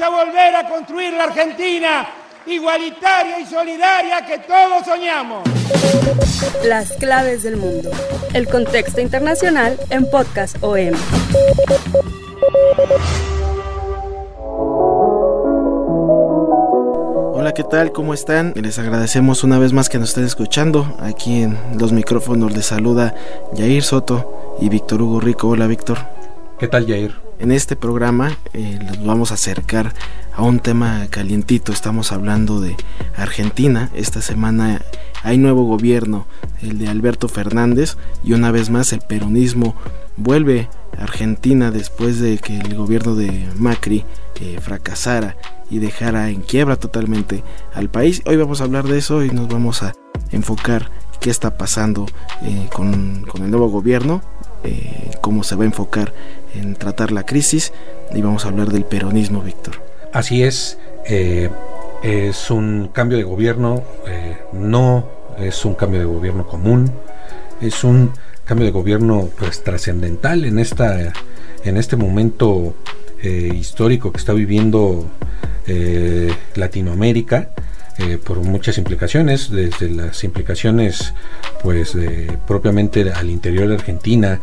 Vamos a volver a construir la Argentina igualitaria y solidaria que todos soñamos. Las claves del mundo. El contexto internacional en Podcast OM. Hola, ¿qué tal? ¿Cómo están? Les agradecemos una vez más que nos estén escuchando. Aquí en los micrófonos les saluda Yair Soto y Víctor Hugo Rico. Hola, Víctor. ¿Qué tal, Yair? En este programa eh, les vamos a acercar a un tema calientito. Estamos hablando de Argentina. Esta semana hay nuevo gobierno, el de Alberto Fernández, y una vez más el peronismo vuelve a Argentina después de que el gobierno de Macri eh, fracasara y dejara en quiebra totalmente al país. Hoy vamos a hablar de eso y nos vamos a enfocar qué está pasando eh, con, el nuevo gobierno, eh, cómo se va a enfocar en tratar la crisis y vamos a hablar del peronismo, Víctor. Así es, eh, es un cambio de gobierno, eh, no es un cambio de gobierno común, es un cambio de gobierno pues trascendental en esta en este momento eh, histórico que está viviendo eh, Latinoamérica eh, por muchas implicaciones, desde las implicaciones pues propiamente al interior de Argentina,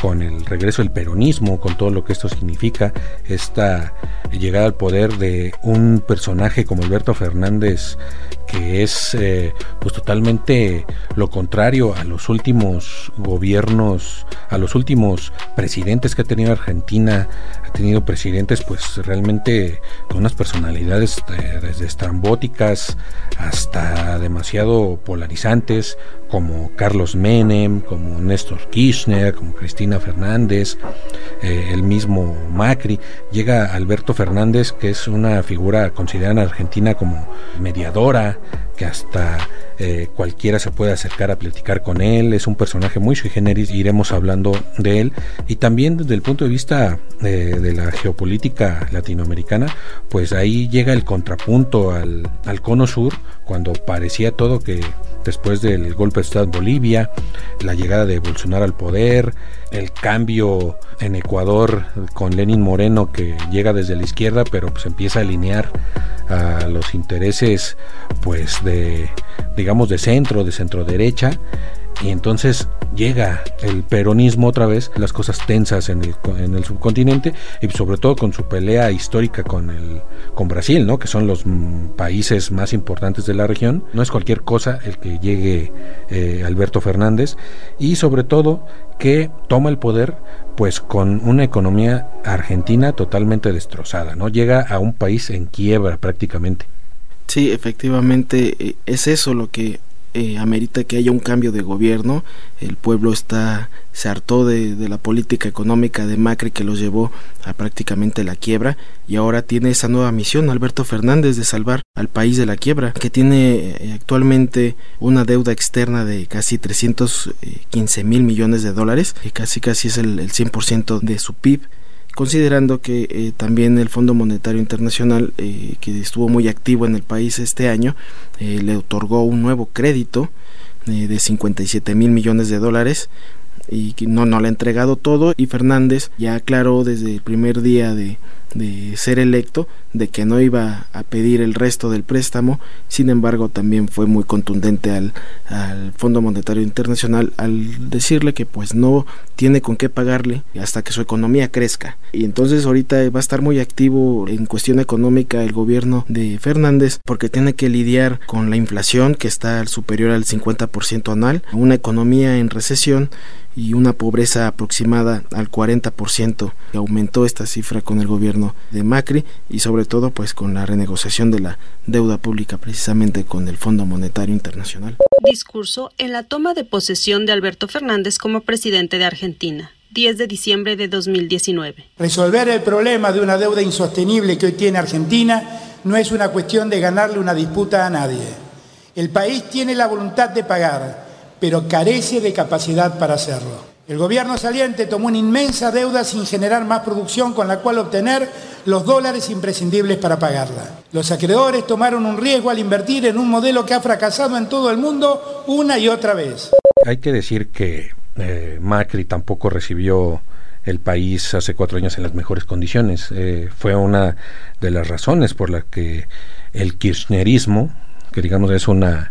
con el regreso del peronismo, con todo lo que esto significa, esta llegada al poder de un personaje como Alberto Fernández, que es eh, pues totalmente lo contrario a los últimos gobiernos, a los últimos presidentes que ha tenido Argentina, ha tenido presidentes pues realmente con unas personalidades eh, desde estrambóticas hasta demasiado polarizantes, como Carlos Menem, como Néstor Kirchner, como Cristina Fernández, eh, el mismo Macri, llega Alberto Fernández, que es una figura considerada en Argentina como mediadora, que hasta eh, cualquiera se puede acercar a platicar con él, es un personaje muy sui generis, iremos hablando de él, y también desde el punto de vista eh, de la geopolítica latinoamericana, pues ahí llega el contrapunto al, al cono sur, cuando parecía todo que después del golpe de Estado en Bolivia, la llegada de Bolsonaro al poder, el cambio en Ecuador con Lenin Moreno que llega desde la izquierda pero pues empieza a alinear a los intereses pues de digamos de centro, de centro derecha y entonces llega el peronismo otra vez, las cosas tensas en el, en el subcontinente y sobre todo con su pelea histórica con el con Brasil, ¿no? que son los mm, países más importantes de la región. No es cualquier cosa el que llegue eh, Alberto Fernández y sobre todo que toma el poder pues con una economía argentina totalmente destrozada, ¿no? Llega a un país en quiebra prácticamente. Sí, efectivamente eh, es eso lo que eh, amerita que haya un cambio de gobierno. El pueblo está se hartó de, de, la política económica de Macri que los llevó a prácticamente la quiebra y ahora tiene esa nueva misión Alberto Fernández de salvar al país de la quiebra que tiene eh, actualmente una deuda externa de casi 315 mil millones de dólares que casi casi es el, el 100% de su PIB considerando que eh, también el Fondo Monetario Internacional, eh, que estuvo muy activo en el país este año, eh, le otorgó un nuevo crédito de 57 mil millones de dólares y no, no le ha entregado todo y Fernández ya aclaró desde el primer día de, de ser electo de que no iba a pedir el resto del préstamo, sin embargo también fue muy contundente al, al, Fondo Monetario Internacional al decirle que pues no tiene con qué pagarle hasta que su economía crezca. Y entonces ahorita va a estar muy activo en cuestión económica el gobierno de Fernández porque tiene que lidiar con la inflación que está superior al 50% anual, una economía en recesión y una pobreza aproximada al 40%. Aumentó esta cifra con el gobierno de Macri y sobre todo pues con la renegociación de la deuda pública precisamente con el Fondo Monetario Internacional. Discurso en la toma de posesión de Alberto Fernández como presidente de Argentina. 10 de diciembre de 2019. Resolver el problema de una deuda insostenible que hoy tiene Argentina no es una cuestión de ganarle una disputa a nadie. El país tiene la voluntad de pagar, pero carece de capacidad para hacerlo. El gobierno saliente tomó una inmensa deuda sin generar más producción con la cual obtener los dólares imprescindibles para pagarla. Los acreedores tomaron un riesgo al invertir en un modelo que ha fracasado en todo el mundo una y otra vez. Hay que decir que eh, Macri tampoco recibió el país hace cuatro años en las mejores condiciones. Eh, fue una de las razones por la que el kirchnerismo, que digamos es una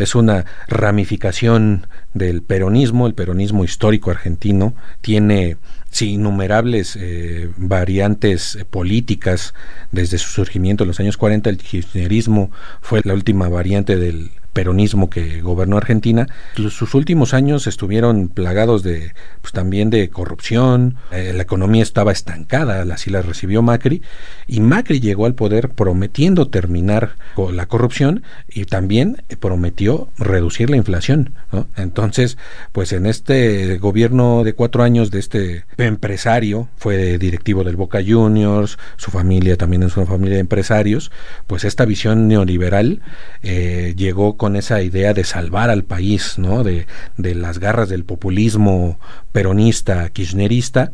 es una ramificación del peronismo, el peronismo histórico argentino, tiene innumerables eh, variantes políticas desde su surgimiento en los años 40, el kirchnerismo fue la última variante del peronismo que gobernó Argentina, sus últimos años estuvieron plagados de, pues también de corrupción, eh, la economía estaba estancada, así la recibió Macri, y Macri llegó al poder prometiendo terminar con la corrupción y también prometió reducir la inflación. Entonces, pues en este gobierno de cuatro años de este empresario, fue directivo del Boca Juniors, su familia también es una familia de empresarios, pues esta visión neoliberal eh, llegó con esa idea de salvar al país, ¿no? De, de las garras del populismo peronista, kirchnerista,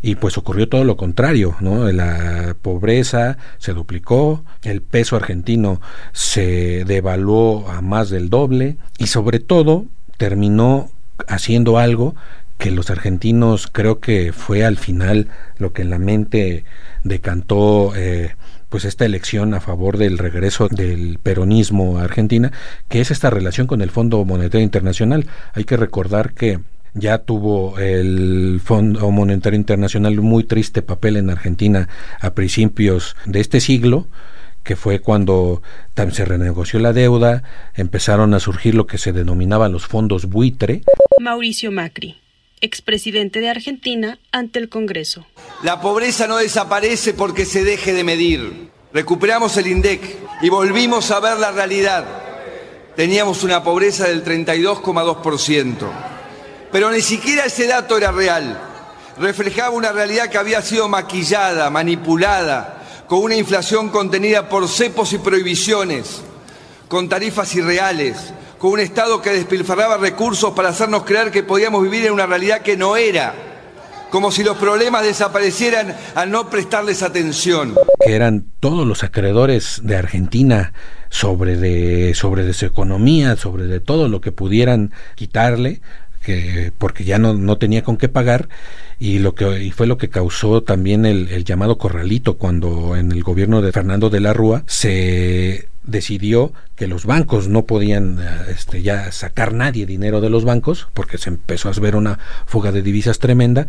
y pues ocurrió todo lo contrario, ¿no? La pobreza se duplicó, el peso argentino se devaluó a más del doble y sobre todo terminó haciendo algo que los argentinos creo que fue al final lo que en la mente decantó eh, pues esta elección a favor del regreso del peronismo a Argentina, que es esta relación con el Fondo Monetario Internacional. Hay que recordar que ya tuvo el Fondo Monetario Internacional un muy triste papel en Argentina a principios de este siglo, que fue cuando se renegoció la deuda, empezaron a surgir lo que se denominaba los fondos buitre. Mauricio Macri expresidente de Argentina, ante el Congreso. La pobreza no desaparece porque se deje de medir. Recuperamos el INDEC y volvimos a ver la realidad. Teníamos una pobreza del 32,2%. Pero ni siquiera ese dato era real. Reflejaba una realidad que había sido maquillada, manipulada, con una inflación contenida por cepos y prohibiciones, con tarifas irreales, con un Estado que despilfarraba recursos para hacernos creer que podíamos vivir en una realidad que no era, como si los problemas desaparecieran al no prestarles atención. Que eran todos los acreedores de Argentina sobre de, sobre de su economía, sobre de todo lo que pudieran quitarle, que, porque ya no, no tenía con qué pagar y lo que y fue lo que causó también el, el llamado corralito cuando en el gobierno de Fernando de la Rúa se decidió que los bancos no podían eh, este, ya sacar nadie dinero de los bancos porque se empezó a ver una fuga de divisas tremenda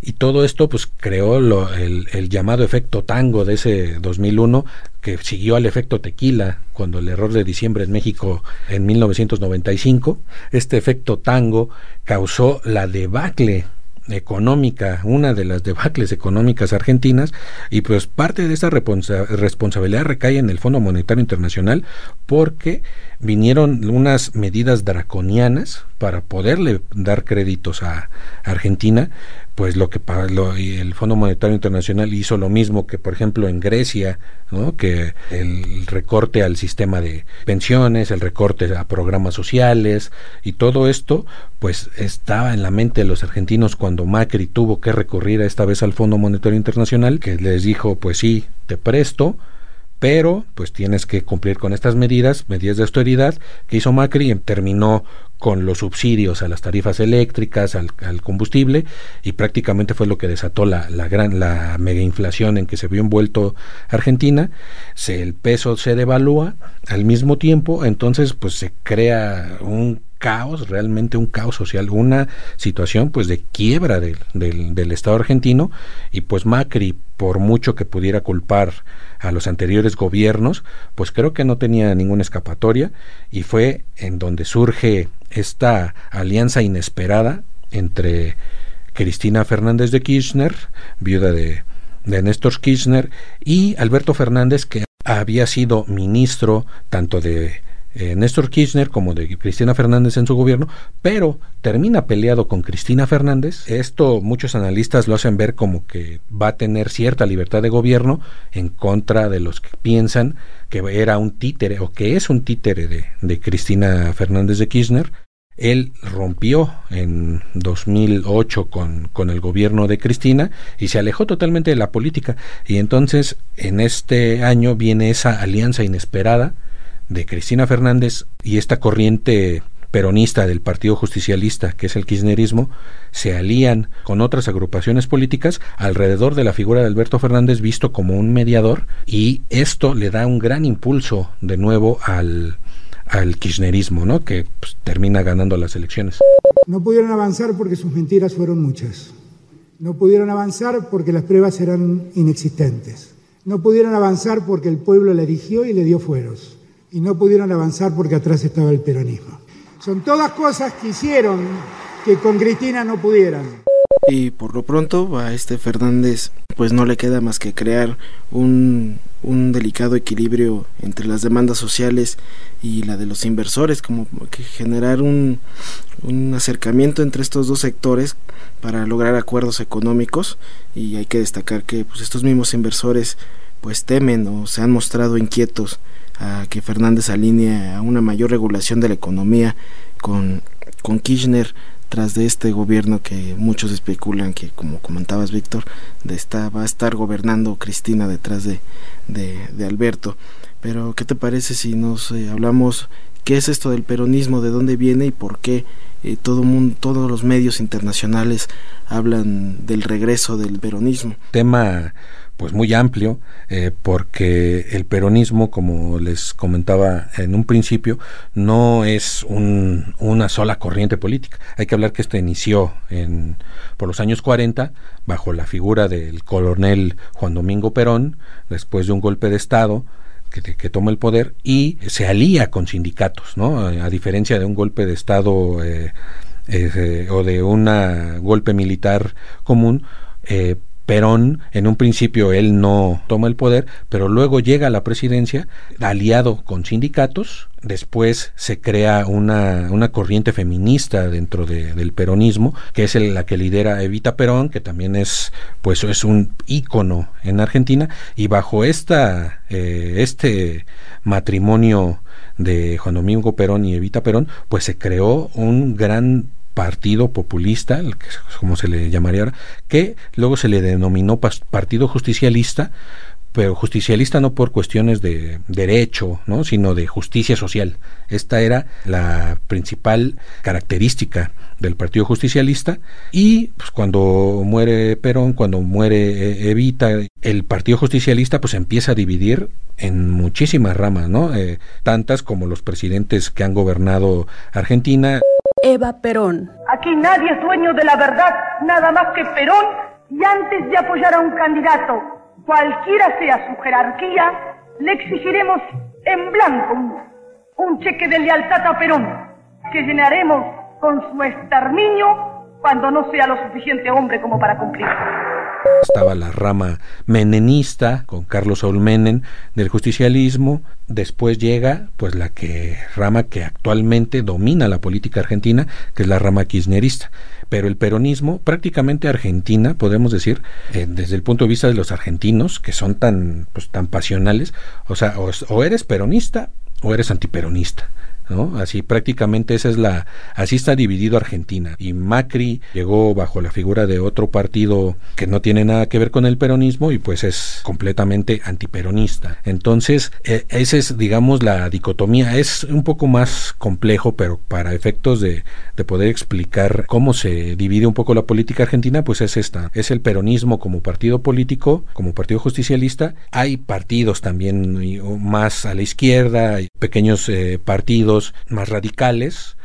y todo esto pues creó lo, el, el, llamado efecto tango de ese 2001 que siguió al efecto tequila cuando el error de diciembre en México en 1995 este efecto tango causó la debacle económica, una de las debacles económicas argentinas, y pues parte de esa responsabilidad recae en el Fondo Monetario Internacional porque vinieron unas medidas draconianas para poderle dar créditos a Argentina, pues lo que lo, el Fondo Monetario Internacional hizo lo mismo que por ejemplo en Grecia, ¿no? que el recorte al sistema de pensiones, el recorte a programas sociales y todo esto pues estaba en la mente de los argentinos cuando Macri tuvo que recurrir esta vez al Fondo Monetario Internacional que les dijo pues sí, te presto, pero pues tienes que cumplir con estas medidas, medidas de austeridad que hizo Macri, terminó con los subsidios a las tarifas eléctricas, al, combustible, y prácticamente fue lo que desató la, la gran, la mega inflación en que se vio envuelto Argentina, se, el peso se devalúa al mismo tiempo, entonces pues se crea un caos, realmente un caos social, una situación pues de quiebra del, del, del Estado argentino, y pues Macri, por mucho que pudiera culpar a los anteriores gobiernos, pues creo que no tenía ninguna escapatoria. Y fue en donde surge esta alianza inesperada entre Cristina Fernández de Kirchner, viuda de, de Néstor Kirchner, y Alberto Fernández, que había sido ministro tanto de eh, Néstor Kirchner como de Cristina Fernández en su gobierno, pero termina peleado con Cristina Fernández. Esto muchos analistas lo hacen ver como que va a tener cierta libertad de gobierno en contra de los que piensan que era un títere o que es un títere de, de Cristina Fernández de Kirchner. Él rompió en 2008 con, con, el gobierno de Cristina y se alejó totalmente de la política. Y entonces en este año viene esa alianza inesperada de Cristina Fernández y esta corriente peronista del Partido Justicialista, que es el kirchnerismo, se alían con otras agrupaciones políticas alrededor de la figura de Alberto Fernández visto como un mediador y esto le da un gran impulso de nuevo al, al kirchnerismo, ¿no? que pues, termina ganando las elecciones. No pudieron avanzar porque sus mentiras fueron muchas. No pudieron avanzar porque las pruebas eran inexistentes. No pudieron avanzar porque el pueblo la eligió y le dio fueros y no pudieron avanzar porque atrás estaba el peronismo. Son todas cosas que hicieron que con Cristina no pudieran. Y por lo pronto a este Fernández pues no le queda más que crear un, un delicado equilibrio entre las demandas sociales y la de los inversores, como que generar un, un acercamiento entre estos dos sectores para lograr acuerdos económicos y hay que destacar que pues estos mismos inversores pues temen o se han mostrado inquietos a que Fernández alinee a una mayor regulación de la economía con, con Kirchner tras de este gobierno que muchos especulan que, como comentabas Víctor, de va a estar gobernando Cristina detrás de, de, Alberto. Pero, ¿qué te parece si nos eh, hablamos qué es esto del peronismo, de dónde viene y por qué eh, todo mundo, todos los medios internacionales hablan del regreso del peronismo? Tema pues muy amplio, eh, porque el peronismo, como les comentaba en un principio, no es un, una sola corriente política. Hay que hablar que esto inició en, por los años 40 bajo la figura del coronel Juan Domingo Perón, después de un golpe de Estado, que, que, toma el poder y se alía con sindicatos, ¿no? A, diferencia de un golpe de Estado eh, eh, o de un golpe militar común, eh, Perón, en un principio él no toma el poder, pero luego llega a la presidencia aliado con sindicatos, después se crea una, una corriente feminista dentro del peronismo, que es la que lidera Evita Perón, que también es, pues, es un ícono en Argentina, y bajo esta, eh, este matrimonio de Juan Domingo Perón y Evita Perón, pues se creó un gran partido populista, como se le llamaría ahora, que luego se le denominó partido justicialista, pero justicialista no por cuestiones de derecho, ¿no? sino de justicia social. Esta era la principal característica del Partido Justicialista y pues, cuando muere Perón, cuando muere eh, Evita, el Partido Justicialista pues empieza a dividir en muchísimas ramas, ¿no? Eh, tantas como los presidentes que han gobernado Argentina. Eva Perón. Aquí nadie es dueño de la verdad, nada más que Perón, y antes de apoyar a un candidato, cualquiera sea su jerarquía, le exigiremos en blanco un, cheque de lealtad a Perón, que llenaremos con su exterminio cuando no sea lo suficiente hombre como para cumplir estaba la rama menenista con Carlos Saúl Menem del justicialismo, después llega pues la que rama que actualmente domina la política argentina, que es la rama kirchnerista. Pero el peronismo, prácticamente Argentina, podemos decir, eh, desde el punto de vista de los argentinos, que son tan, pues, tan pasionales, o sea, o eres peronista o eres antiperonista. ¿No? Así prácticamente esa es la, así está dividido Argentina. Y Macri llegó bajo la figura de otro partido que no tiene nada que ver con el peronismo y pues es completamente antiperonista. Entonces, e, esa es, digamos, la dicotomía. Es un poco más complejo, pero para efectos de, de poder explicar cómo se divide un poco la política argentina, pues es esta. Es el peronismo como partido político, como partido justicialista. Hay partidos también más a la izquierda, hay pequeños eh, más radicales,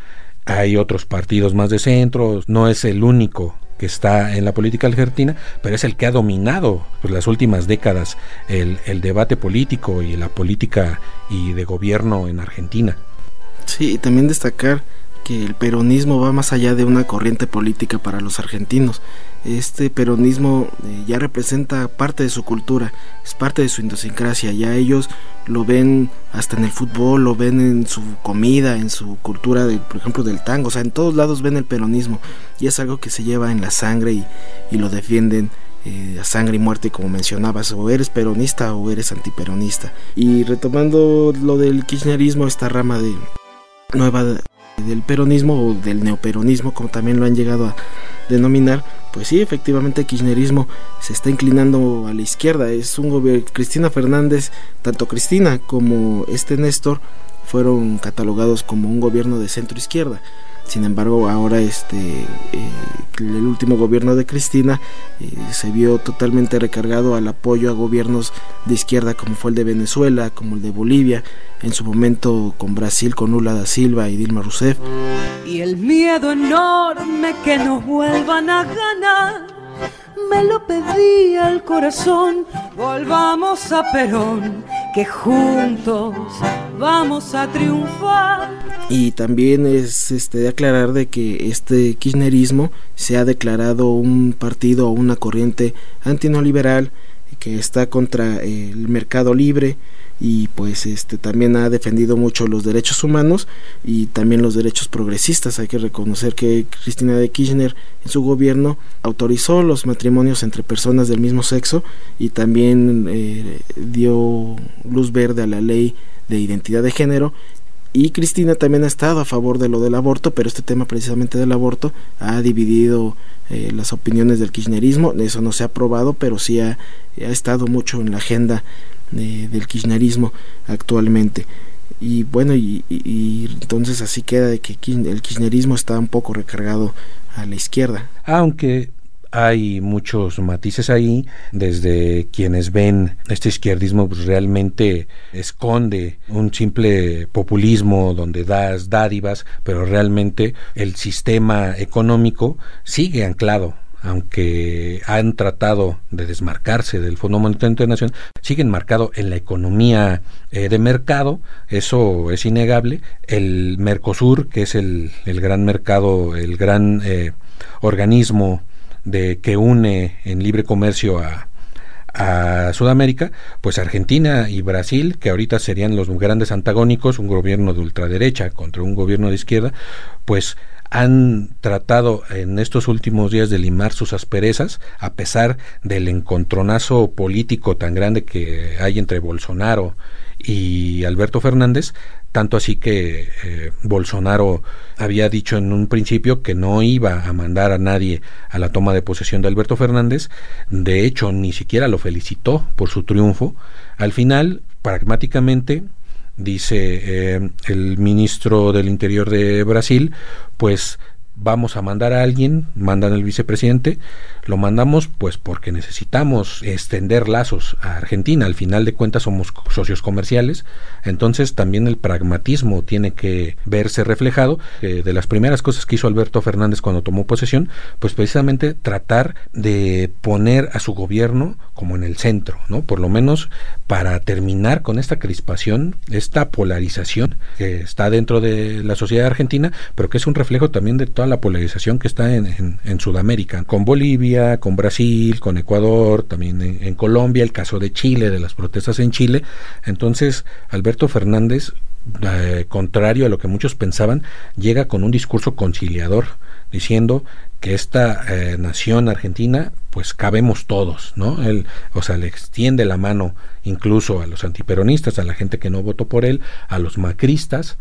hay otros partidos más de centro, no es el único que está en la política argentina, pero es el que ha dominado pues, las últimas décadas el, el debate político y la política y de gobierno en Argentina. Sí, y también destacar que el peronismo va más allá de una corriente política para los argentinos. Este peronismo eh, ya representa parte de su cultura, es parte de su idiosincrasia, ya ellos lo ven hasta en el fútbol, lo ven en su comida, en su cultura, de, por ejemplo, del tango, o sea, en todos lados ven el peronismo. Y es algo que se lleva en la sangre y, y lo defienden eh, a sangre y muerte, como mencionabas, o eres peronista o eres antiperonista. Y retomando lo del kirchnerismo, esta rama de nueva del peronismo o del neoperonismo, como también lo han llegado a denominar, pues sí, efectivamente el kirchnerismo se está inclinando a la izquierda. Es un gobierno, Cristina Fernández, tanto Cristina como este Néstor fueron catalogados como un gobierno de centro izquierda. Sin embargo, ahora este eh, el último gobierno de Cristina eh, se vio totalmente recargado al apoyo a gobiernos de izquierda como fue el de Venezuela, como el de Bolivia, en su momento con Brasil con Lula da Silva y Dilma Rousseff. Y el miedo enorme que nos vuelvan a ganar me lo pedía el corazón, volvamos a Perón, que juntos vamos a triunfar. Y también es este, de aclarar de que este kirchnerismo se ha declarado un partido o una corriente antineoliberal que está contra el mercado libre, y pues este también ha defendido mucho los derechos humanos y también los derechos progresistas. Hay que reconocer que Cristina de Kirchner en su gobierno autorizó los matrimonios entre personas del mismo sexo y también eh, dio luz verde a la ley de identidad de género y Cristina también ha estado a favor de lo del aborto, pero este tema precisamente del aborto ha dividido eh, las opiniones del kirchnerismo, eso no se ha aprobado, pero sí ha, ha estado mucho en la agenda del kirchnerismo actualmente. Y bueno, y, entonces así queda de que el kirchnerismo está un poco recargado a la izquierda. Aunque hay muchos matices ahí, desde quienes ven este izquierdismo pues, realmente esconde un simple populismo donde das dádivas, pero realmente el sistema económico sigue anclado aunque han tratado de desmarcarse del Fondo Monetario Internacional, siguen marcados en la economía eh, de mercado, eso es innegable. El Mercosur, que es el, gran mercado, el gran eh, organismo de que une en libre comercio a, a Sudamérica, pues Argentina y Brasil, que ahorita serían los grandes antagónicos, un gobierno de ultraderecha contra un gobierno de izquierda, pues han tratado en estos últimos días de limar sus asperezas, a pesar del encontronazo político tan grande que hay entre Bolsonaro y Alberto Fernández, tanto así que eh, Bolsonaro había dicho en un principio que no iba a mandar a nadie a la toma de posesión de Alberto Fernández, de hecho ni siquiera lo felicitó por su triunfo, al final pragmáticamente dice eh, el ministro del Interior de Brasil, pues vamos a mandar a alguien, mandan al vicepresidente, lo mandamos pues porque necesitamos extender lazos a Argentina, al final de cuentas somos socios comerciales, entonces también el pragmatismo tiene que verse reflejado. Eh, de las primeras cosas que hizo Alberto Fernández cuando tomó posesión, pues precisamente tratar de poner a su gobierno como en el centro, ¿no? Por lo menos para terminar con esta crispación, esta polarización que está dentro de la sociedad argentina, pero que es un reflejo también de toda la polarización que está en, en, Sudamérica, con Bolivia, con Brasil, con Ecuador, también en, Colombia, el caso de Chile, de las protestas en Chile. Entonces, Alberto Fernández, eh, contrario a lo que muchos pensaban, llega con un discurso conciliador, diciendo que esta eh, nación argentina pues cabemos todos, ¿no? O sea, le extiende la mano incluso a los antiperonistas, a la gente que no votó por él, a los macristas.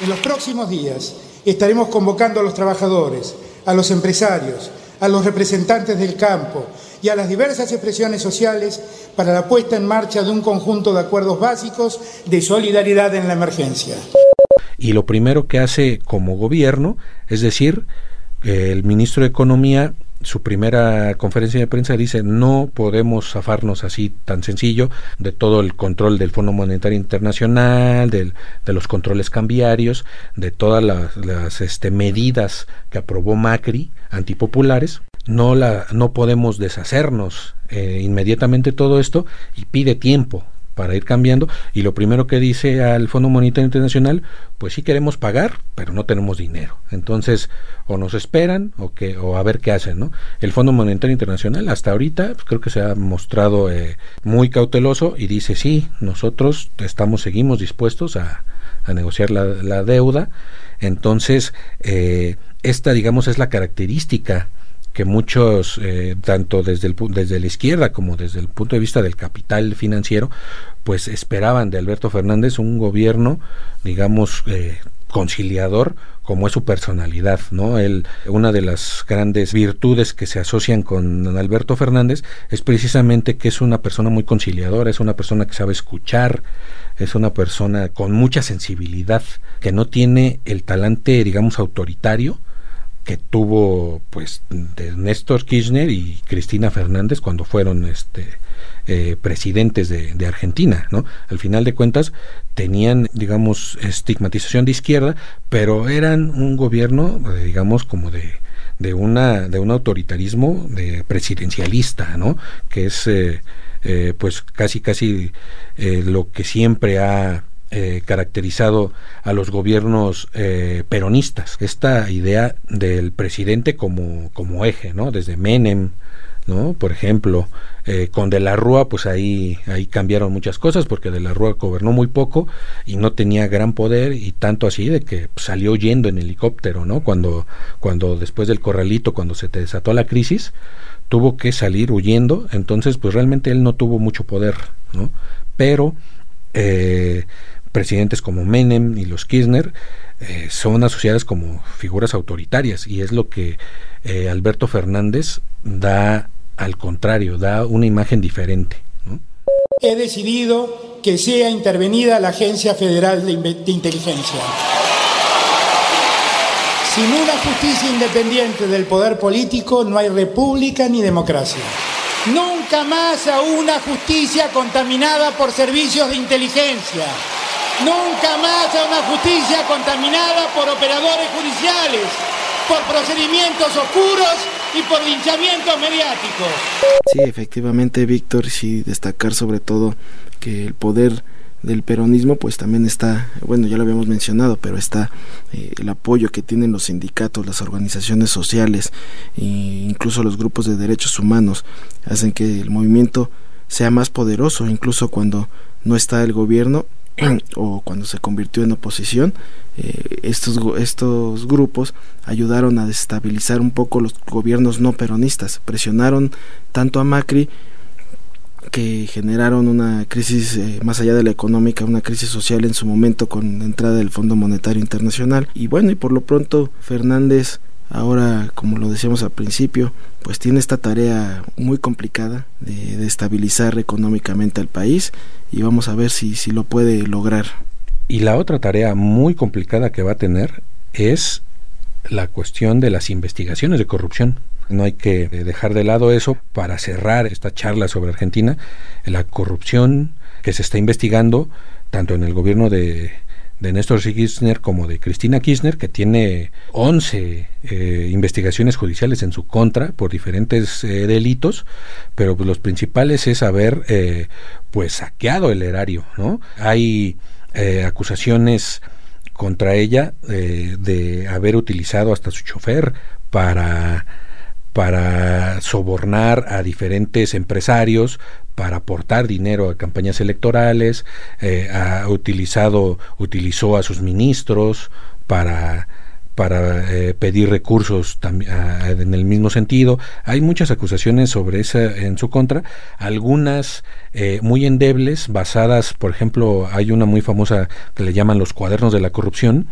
En los próximos días estaremos convocando a los trabajadores, a los empresarios, a los representantes del campo y a las diversas expresiones sociales para la puesta en marcha de un conjunto de acuerdos básicos de solidaridad en la emergencia. Y lo primero que hace como gobierno es decir, el ministro de Economía su primera conferencia de prensa dice no podemos zafarnos así tan sencillo de todo el control del Fondo Monetario Internacional, de los controles cambiarios, de todas las, este, medidas que aprobó Macri antipopulares. No, la, no podemos deshacernos eh, inmediatamente todo esto y pide tiempo para ir cambiando y lo primero que dice al Fondo Monetario Internacional, pues sí queremos pagar, pero no tenemos dinero. Entonces, o nos esperan o que o a ver qué hacen, ¿no? El Fondo Monetario Internacional hasta ahorita pues, creo que se ha mostrado eh, muy cauteloso y dice, "Sí, nosotros estamos seguimos dispuestos a, negociar la, la, deuda." Entonces, eh, esta digamos es la característica que muchos, eh, tanto desde, el, desde la izquierda como desde el punto de vista del capital financiero, pues esperaban de Alberto Fernández un gobierno, digamos, eh, conciliador como es su personalidad, ¿no? Él, una de las grandes virtudes que se asocian con Alberto Fernández es precisamente que es una persona muy conciliadora, es una persona que sabe escuchar, es una persona con mucha sensibilidad, que no tiene el talante, digamos, autoritario, que tuvo pues de Néstor Kirchner y Cristina Fernández cuando fueron este eh, presidentes de, Argentina, ¿no? Al final de cuentas tenían, digamos, estigmatización de izquierda, pero eran un gobierno, eh, digamos, como de, de una de un autoritarismo de presidencialista, ¿no? Que es eh, pues casi casi lo que siempre ha eh, caracterizado a los gobiernos eh, peronistas. Esta idea del presidente como, como eje, ¿no? Desde Menem, ¿no? Por ejemplo, eh, con De la Rúa, pues ahí, ahí cambiaron muchas cosas, porque De la Rúa gobernó muy poco y no tenía gran poder, y tanto así de que salió yendo en helicóptero, ¿no? Cuando, cuando después del corralito, cuando se te desató la crisis, tuvo que salir huyendo, entonces pues realmente él no tuvo mucho poder, ¿no? Pero eh, presidentes como Menem y los Kirchner eh, son asociadas como figuras autoritarias y es lo que eh, Alberto Fernández da al contrario, da una imagen diferente. He decidido que sea intervenida la Agencia Federal de, de Inteligencia. Sin una justicia independiente del poder político no hay república ni democracia. Nunca más a una justicia contaminada por servicios de inteligencia. Nunca más a una justicia contaminada por operadores judiciales, por procedimientos oscuros y por linchamientos mediáticos. Sí, efectivamente, Víctor, sí destacar sobre todo que el poder del peronismo pues también está, bueno ya lo habíamos mencionado, pero está eh, el apoyo que tienen los sindicatos, las organizaciones sociales e incluso los grupos de derechos humanos hacen que el movimiento sea más poderoso, incluso cuando no está el gobierno o cuando se convirtió en oposición, eh, estos, estos grupos ayudaron a desestabilizar un poco los gobiernos no peronistas, presionaron tanto a Macri que generaron una crisis eh, más allá de la económica, una crisis social en su momento con la entrada del Fondo Monetario Internacional. Y bueno, y por lo pronto Fernández ahora, como lo decíamos al principio, pues tiene esta tarea muy complicada de, estabilizar económicamente al país y vamos a ver si, si lo puede lograr. Y la otra tarea muy complicada que va a tener es la cuestión de las investigaciones de corrupción. No hay que dejar de lado eso para cerrar esta charla sobre Argentina. La corrupción que se está investigando tanto en el gobierno de, de Néstor Kirchner como de Cristina Kirchner, que tiene 11 eh, investigaciones judiciales en su contra por diferentes eh, delitos, pero pues, los principales es haber eh, pues saqueado el erario, ¿no? Hay eh, acusaciones contra ella de haber utilizado hasta su chofer para para sobornar a diferentes empresarios para aportar dinero a campañas electorales, eh, ha utilizado, utilizó a sus ministros para para eh, pedir recursos en el mismo sentido. Hay muchas acusaciones sobre esa en su contra, algunas eh, muy endebles, basadas, por ejemplo, hay una muy famosa que le llaman los cuadernos de la corrupción,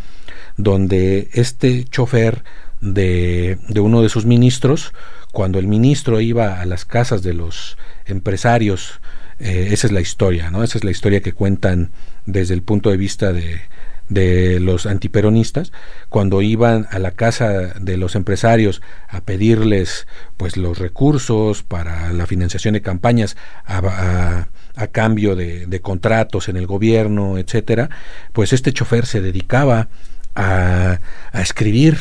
donde este chofer de, de uno de sus ministros, cuando el ministro iba a las casas de los empresarios, eh, esa es la historia, ¿no? Esa es la historia que cuentan desde el punto de vista de, de los antiperonistas cuando iban a la casa de los empresarios a pedirles pues los recursos para la financiación de campañas a, a, a cambio de, de, contratos en el gobierno etcétera pues este chofer se dedicaba a, a escribir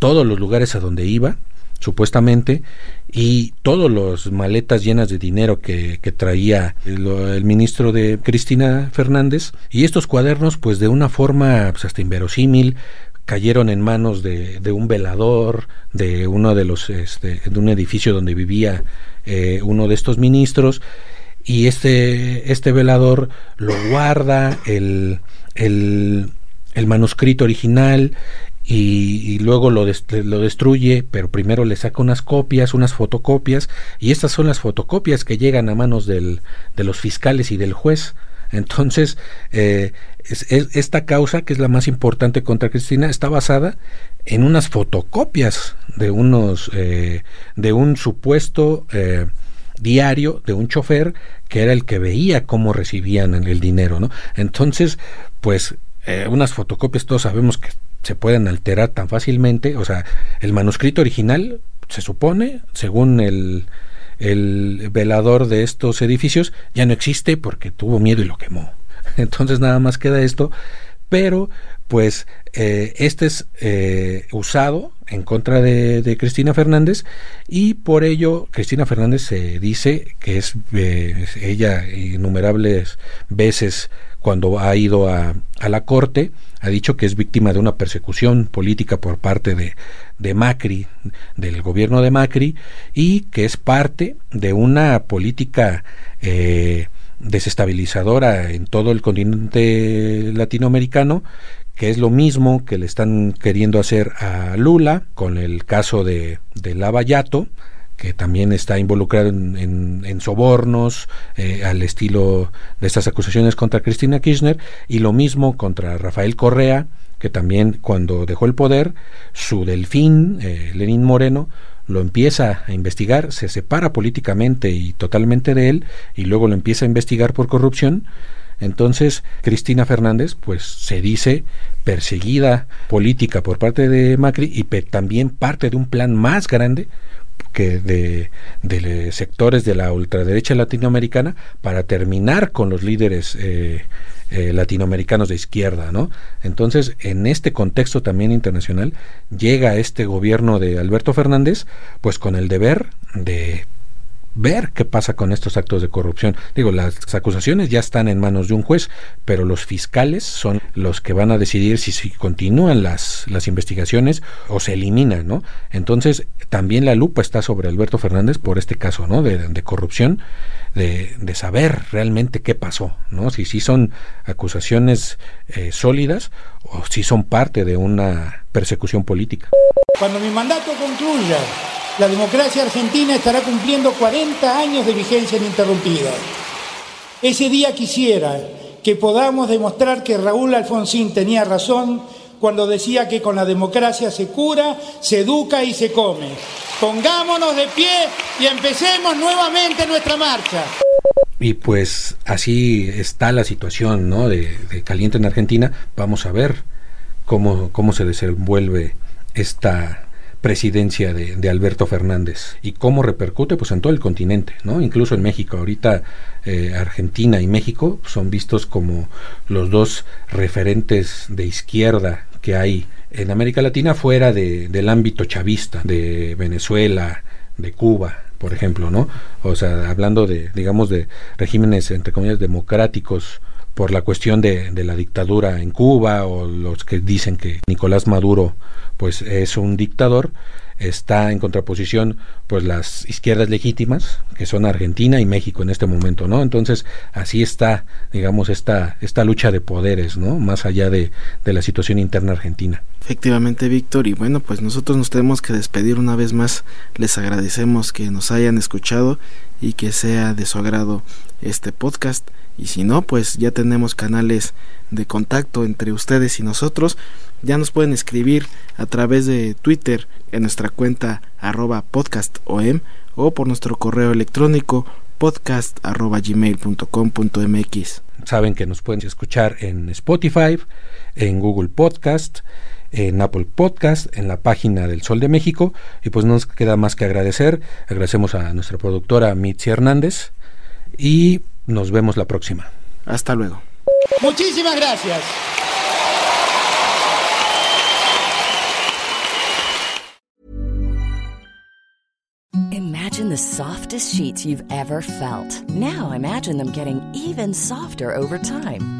todos los lugares a donde iba supuestamente, y todos los maletas llenas de dinero que, traía el, ministro de Cristina Fernández, y estos cuadernos, pues de una forma pues, hasta inverosímil, cayeron en manos de, un velador de uno de los este, de un edificio donde vivía eh, uno de estos ministros. Y este este velador lo guarda el, el, el manuscrito original y, luego lo, lo, destruye, pero primero le saca unas copias, unas fotocopias, y estas son las fotocopias que llegan a manos del, de los fiscales y del juez. Entonces, eh, esta causa, que es la más importante contra Cristina, está basada en unas fotocopias de unos, eh, de un supuesto eh, diario de un chofer que era el que veía cómo recibían el dinero, ¿no? Entonces, pues, unas fotocopias todos sabemos que se pueden alterar tan fácilmente. O sea, el manuscrito original, se supone, según el, el velador de estos edificios, ya no existe porque tuvo miedo y lo quemó. Entonces nada más queda esto. Pero, pues, eh, este es eh, usado en contra de, de, Cristina Fernández y por ello Cristina Fernández se dice que es eh, ella innumerables veces cuando ha ido a, a la corte, ha dicho que es víctima de una persecución política por parte de, de Macri, del gobierno de Macri, y que es parte de una política eh, desestabilizadora en todo el continente latinoamericano, que es lo mismo que le están queriendo hacer a Lula con el caso de, de Lavallato, que también está involucrado en, sobornos, eh, al estilo de estas acusaciones contra Cristina Kirchner, y lo mismo contra Rafael Correa, que también cuando dejó el poder, su delfín, eh, Lenín Moreno, lo empieza a investigar, se separa políticamente y totalmente de él, y luego lo empieza a investigar por corrupción. Entonces, Cristina Fernández, pues se dice perseguida política por parte de Macri y también parte de un plan más grande que de, sectores de la ultraderecha latinoamericana para terminar con los líderes eh, eh, latinoamericanos de izquierda, ¿no? Entonces, en este contexto también internacional, llega este gobierno de Alberto Fernández, pues con el deber de ver qué pasa con estos actos de corrupción. Digo, las acusaciones ya están en manos de un juez, pero los fiscales son los que van a decidir si, si continúan las, las investigaciones o se eliminan, ¿no? Entonces, también la lupa está sobre Alberto Fernández por este caso, ¿no? De, de corrupción, de, de, saber realmente qué pasó, ¿no? Si, si son acusaciones eh, sólidas o si son parte de una persecución política. Cuando mi mandato concluya, la democracia argentina estará cumpliendo 40 años de vigencia ininterrumpida. Ese día quisiera que podamos demostrar que Raúl Alfonsín tenía razón cuando decía que con la democracia se cura, se educa y se come. Pongámonos de pie y empecemos nuevamente nuestra marcha. Y pues así está la situación ¿no? de, caliente en Argentina. Vamos a ver cómo, cómo se desenvuelve esta presidencia de, Alberto Fernández y cómo repercute pues en todo el continente, ¿no? Incluso en México. Ahorita eh, Argentina y México son vistos como los dos referentes de izquierda que hay en América Latina fuera de, del ámbito chavista, de Venezuela, de Cuba, por ejemplo, ¿no? O sea, hablando de, digamos, de regímenes, entre comillas, democráticos, por la cuestión de, de, la dictadura en Cuba o los que dicen que Nicolás Maduro pues es un dictador está en contraposición pues las izquierdas legítimas que son Argentina y México en este momento no entonces así está digamos esta esta lucha de poderes no más allá de, de la situación interna argentina. Efectivamente Víctor y bueno pues nosotros nos tenemos que despedir una vez más. Les agradecemos que nos hayan escuchado y que sea de su agrado este podcast y si no pues ya tenemos canales de contacto entre ustedes y nosotros ya nos pueden escribir a través de Twitter en nuestra cuenta arroba podcastom o por nuestro correo electrónico podcast arroba gmail.com.mx. Saben que nos pueden escuchar en Spotify, en Google Podcast, en Apple Podcast, en la página del Sol de México. Y pues no nos queda más que agradecer. Agradecemos a nuestra productora Mitzi Hernández y nos vemos la próxima. Hasta luego. Muchísimas gracias. imagine the softest sheets you've ever felt. Now imagine them getting even softer over time.